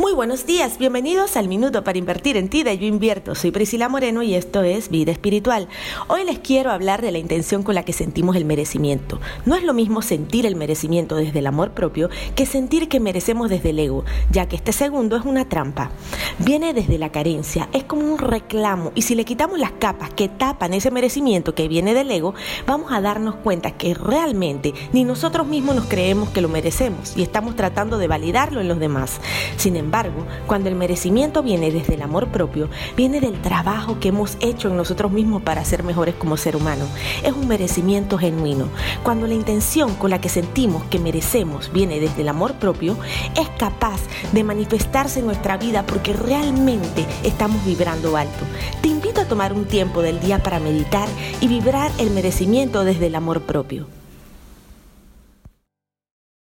Muy buenos días, bienvenidos al Minuto para Invertir en Ti de Yo Invierto. Soy Priscila Moreno y esto es Vida Espiritual. Hoy les quiero hablar de la intención con la que sentimos el merecimiento. No es lo mismo sentir el merecimiento desde el amor propio que sentir que merecemos desde el ego, ya que este segundo es una trampa. Viene desde la carencia, es como un reclamo y si le quitamos las capas que tapan ese merecimiento que viene del ego, vamos a darnos cuenta que realmente ni nosotros mismos nos creemos que lo merecemos y estamos tratando de validarlo en los demás. Sin embargo, cuando el merecimiento viene desde el amor propio, viene del trabajo que hemos hecho en nosotros mismos para ser mejores como ser humano. Es un merecimiento genuino. Cuando la intención con la que sentimos que merecemos viene desde el amor propio, es capaz de manifestarse en nuestra vida porque realmente estamos vibrando alto. Te invito a tomar un tiempo del día para meditar y vibrar el merecimiento desde el amor propio.